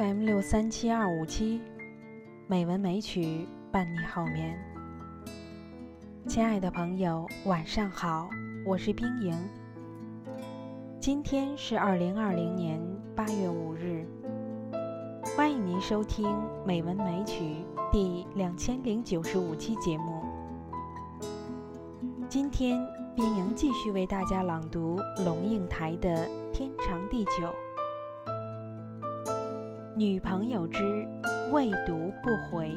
FM 六三七二五七，美文美曲伴你好眠。亲爱的朋友，晚上好，我是冰莹。今天是二零二零年八月五日，欢迎您收听《美文美曲》第两千零九十五期节目。今天，冰莹继续为大家朗读龙应台的《天长地久》。女朋友之未读不回。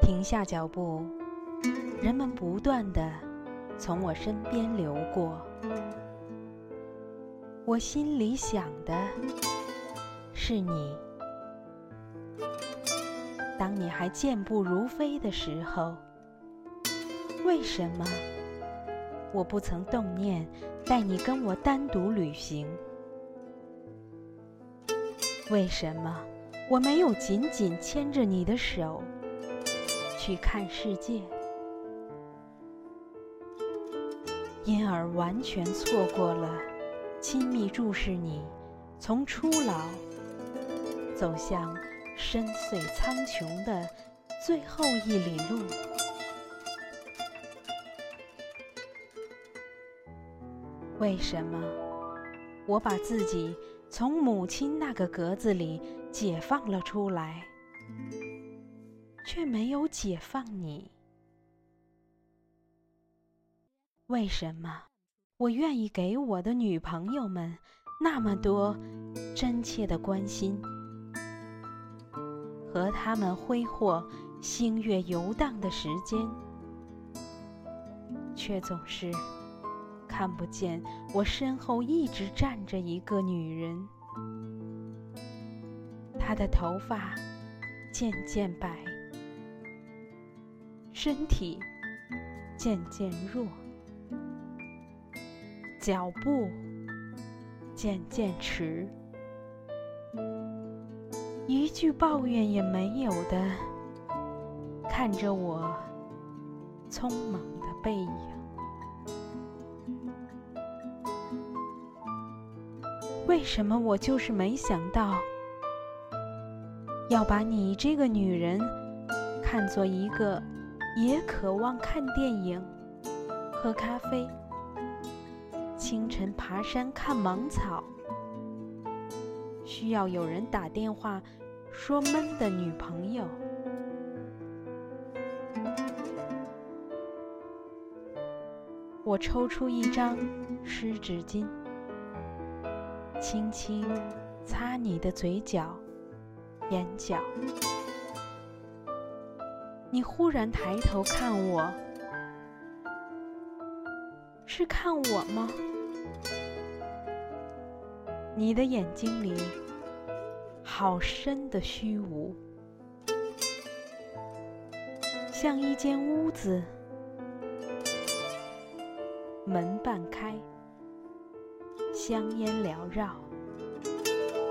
停下脚步，人们不断的从我身边流过，我心里想的。是你。当你还健步如飞的时候，为什么我不曾动念带你跟我单独旅行？为什么我没有紧紧牵着你的手去看世界？因而完全错过了亲密注视你从初老。走向深邃苍穹的最后一里路。为什么我把自己从母亲那个格子里解放了出来，却没有解放你？为什么我愿意给我的女朋友们那么多真切的关心？和他们挥霍星月游荡的时间，却总是看不见我身后一直站着一个女人。她的头发渐渐白，身体渐渐弱，脚步渐渐迟。一句抱怨也没有的看着我匆忙的背影，为什么我就是没想到要把你这个女人看作一个也渴望看电影、喝咖啡、清晨爬山看芒草。需要有人打电话说闷的女朋友。我抽出一张湿纸巾，轻轻擦你的嘴角、眼角。你忽然抬头看我，是看我吗？你的眼睛里好深的虚无，像一间屋子，门半开，香烟缭绕，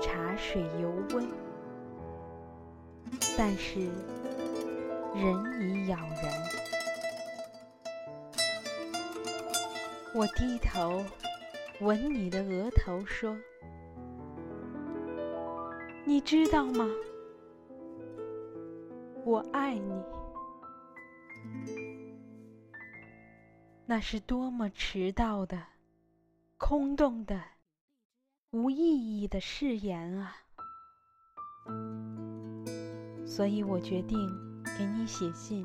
茶水油温，但是人已杳然。我低头吻你的额头，说。你知道吗？我爱你。那是多么迟到的、空洞的、无意义的誓言啊！所以我决定给你写信，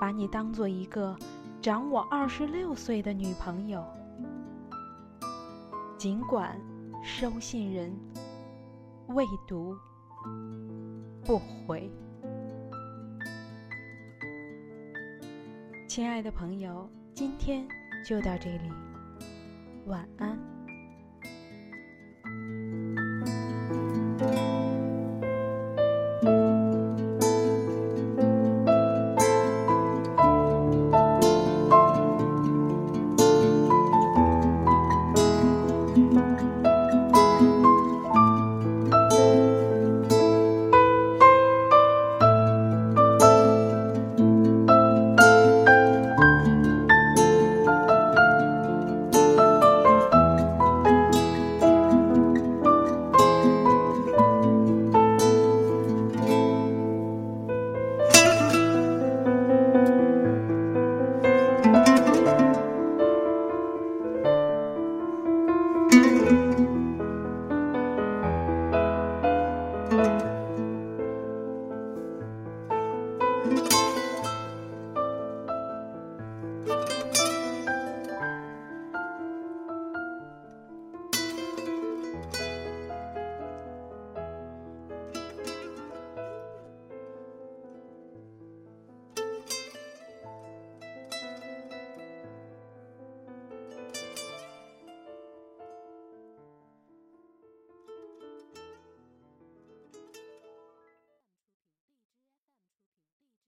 把你当做一个长我二十六岁的女朋友。尽管收信人。未读不回，亲爱的朋友，今天就到这里，晚安。